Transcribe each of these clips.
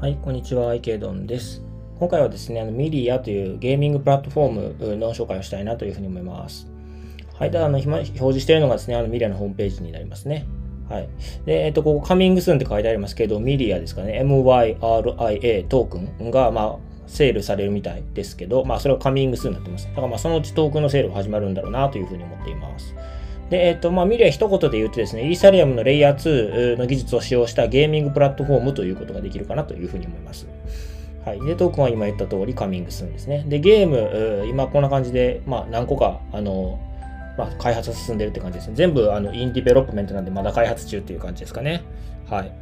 はい、こんにちは、アイケイドンです。今回はですね、あのミリアというゲーミングプラットフォームの紹介をしたいなというふうに思います。はい、で、あの、表示しているのがですね、あのミリアのホームページになりますね。はい。で、えっと、ここ、カミングスーンって書いてありますけど、ミリアですかね、MYRIA トークンが、まあ、セールされるみたいですけど、まあ、それはカミングスーンになってます。だから、まあ、そのうちトークンのセールが始まるんだろうなというふうに思っています。で、えっ、と、まあ、ミリア一言で言うとですね、イーサリアムのレイヤー2の技術を使用したゲーミングプラットフォームということができるかなというふうに思います。はい。で、トークンは今言った通り coming するんですね。で、ゲーム、今こんな感じで、まあ、何個か、あの、まあ、開発が進んでるって感じですね。全部、あの、 in development なんで、まだ開発中っていう感じですかね。はい。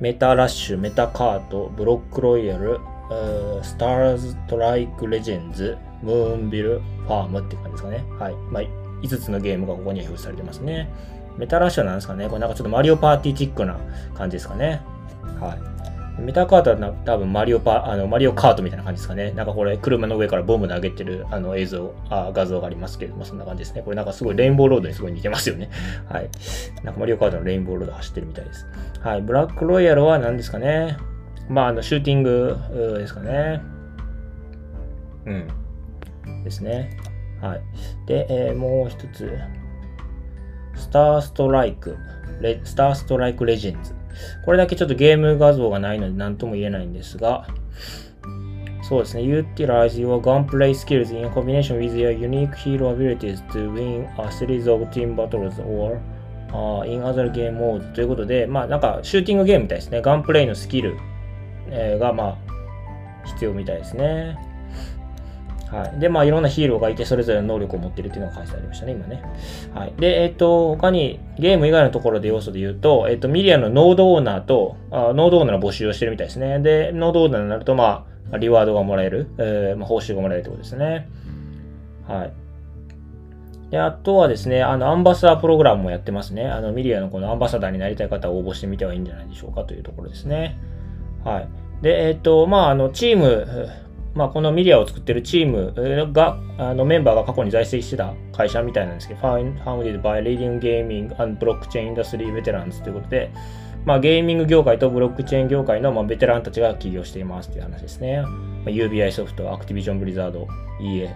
メタラッシュ、メタカート、ブロックロイヤル、スターストライクレジェンズ、ムーンビルファームって感じですかね。はい。まあ5つのゲームがここには表示されてますね。メタラッシュなんですかね？これなんかちょっとマリオパーティーチックな感じですかね。はい。メタカートは多分マリオパ、あの、マリオカートみたいな感じですかね。なんかこれ、車の上からボム投げてる、あの、映像、あ画像がありますけども、そんな感じですね。これなんかすごいレインボーロードにすごい似てますよね。はい。なんかマリオカートのレインボーロード走ってるみたいです。はい。ブラックロイヤルは何ですかね？まあ、あの、シューティングですかね。うん。ですね。はい。で、えー、もう一つ。スターストライク、スターストライクレジェンズ。これだけちょっとゲーム画像がないので何とも言えないんですが、そうですね。Utilize your gunplay skills in combination with your unique hero abilities to win a series of team battles or uh, in other game modes ということで、まあなんかシューティングゲームみたいですね。ガンプレイのスキル、えー、がまあ必要みたいですね。はい。で、まあ、いろんなヒーローがいて、それぞれの能力を持っているっていうのが書いてありましたね、今ね。はい。で、えっ、と、他に、ゲーム以外のところで要素で言うと、えっ、と、ミリアのノードオーナーと、あノードオーナーの募集をしてるみたいですね。で、ノードオーナーになると、まあ、リワードがもらえる、えー、まあ、報酬がもらえるってことですね。はい。で、あとはですね、あの、アンバサダープログラムもやってますね。あの、ミリアのこのアンバサダーになりたい方は応募してみてはいいんじゃないでしょうかというところですね。はい。で、えっ、と、まあ、あの、チーム、まあ、このミリアを作ってるチームが、あのメンバーが過去に在籍してた会社みたいなんですけど、Founded by Leading Gaming and Blockchain Industry Veterans ということで、まあ、ゲーミング業界とブロックチェーン業界の、まあ、ベテランたちが起業していますという話ですね。まあ、UBI ソフト、アクティビジョンブリザード、EA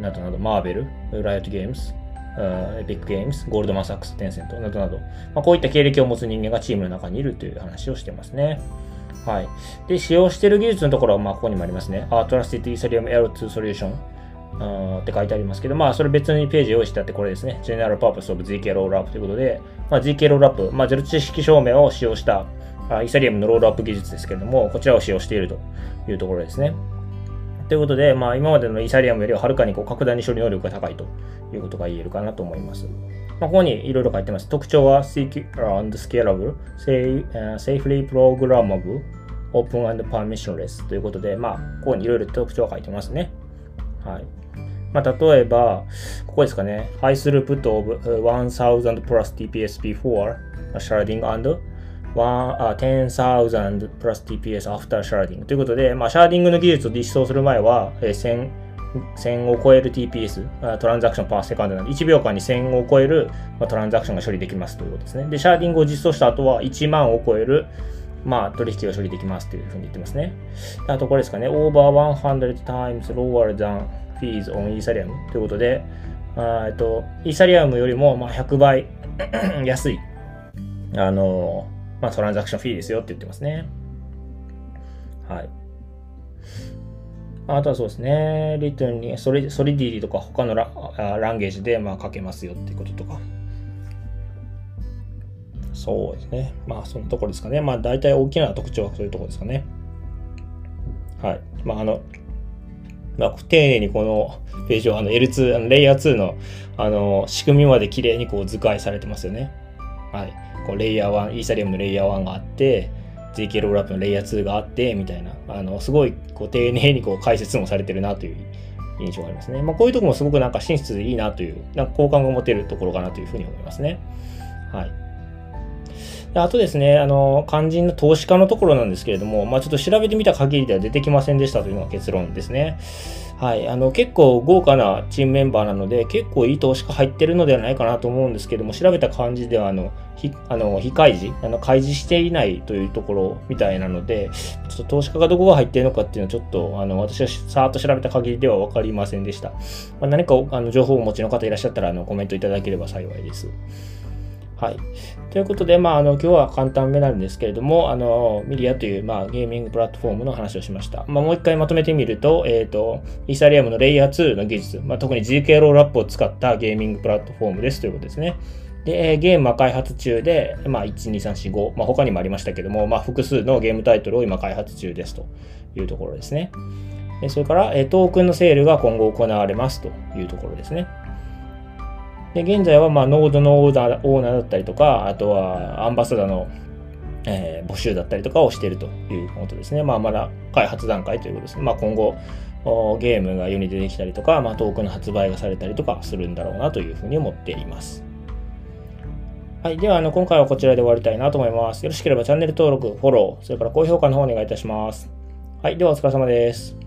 などなど、マーベル、ライオットゲームズ、エピックゲームズ、ゴールドマンサックス、テンセントなどなど、まあ、こういった経歴を持つ人間がチームの中にいるという話をしてますね。はい。で、使用している技術のところは、まあ、ここにもありますね。Trusted Ethereum L2 Solution って書いてありますけど、まあ、それ別にページ用意してあって、これですね。General Purpose of ZK Rollup ということで、まあ、ZK Rollup、まあ、ゼロ知識証明を使用したあイーサリアムのロールアップ技術ですけれども、こちらを使用しているというところですね。ということで、まあ、今までのイーサリアムよりははるかにこう格段に処理能力が高いということが言えるかなと思います。まあ、ここにいろいろ書いてます。特徴は secure and scalable, safely programmable, open and permissionless ということで、まあ、ここにいろいろ特徴が書いてますね。はい。まあ、例えば、ここですかね。high throughput of 1000 plus TPS before sharding and 10,000 plus TPS after sharding ということで、まあ、シャーディングの技術を実装する前は、1000 1000を超える TPS、 transaction per second なので、1秒間に1000を超えるトランザクションが処理できますということですね。で、シャーディングを実装した後は1万を超えるまあ、取引が処理できますというふうに言ってますね。あと、これですかね。over 100 times lower than fees on Ethereum ということで、あえっと、イーサリアムよりもまあ100倍 安い、あの、まあ、トランザクションフィーですよって言ってますね。はい。あとはそうですね、リトゥンにソリソリディティとか他のラランゲージでまあ書けますよっていうこととか。そうですね。まあそのところですかね。まあ大体大きな特徴はそういうところですかね。はい。まああの、まあ、丁寧にこのページをあの L2、あのレイヤー2のあの仕組みまで綺麗にこう図解されてますよね。はい。こうレイヤー1、イーサリアムのレイヤー1があって、JK ロールアップのレイヤー2があって、みたいな、あの、すごいこう丁寧にこう解説もされてるなという印象がありますね。まあ、こういうところもすごくなんか真実でいいなという、なんか好感が持てるところかなというふうに思いますね。はい。あとですね、あの、肝心の投資家のところなんですけれども、まあ、ちょっと調べてみた限りでは出てきませんでしたというのが結論ですね。はい、あの結構豪華なチームメンバーなので、結構いい投資家入ってるのではないかなと思うんですけども、調べた感じでは、あの、非あの非開示、あの開示していないというところみたいなので、ちょっと投資家がどこが入っているのかっていうのは、ちょっとあの私はさーっと調べた限りでは分かりませんでした。まあ、何かあの情報をお持ちの方いらっしゃったらあのコメントいただければ幸いです。はい。ということで、まあ、あの、今日は簡単めなんですけれども、あの、ミリアという、まあ、ゲーミングプラットフォームの話をしました。まあ、もう一回まとめてみると、えっ、ー、と、イーサリアムのレイヤー2の技術、まあ、特に GK ロールアップを使ったゲーミングプラットフォームですということですね。で、ゲームは開発中で、まあ、1、2、3、4、5、まあ、他にもありましたけども、まあ、複数のゲームタイトルを今開発中ですというところですね。それから、トークンのセールが今後行われますというところですね。で、現在は、まあ、ノードのオーナーオーナーだったりとか、あとはアンバサダーの、えー、募集だったりとかをしているということですね。まあ、まだ開発段階ということですね。まあ、今後、ゲームが世に出てきたりとか、まあ、トークの発売がされたりとかするんだろうなというふうに思っています。はい。では、あの、今回はこちらで終わりたいなと思います。よろしければチャンネル登録、フォロー、それから高評価の方お願いいたします。はい。では、お疲れ様です。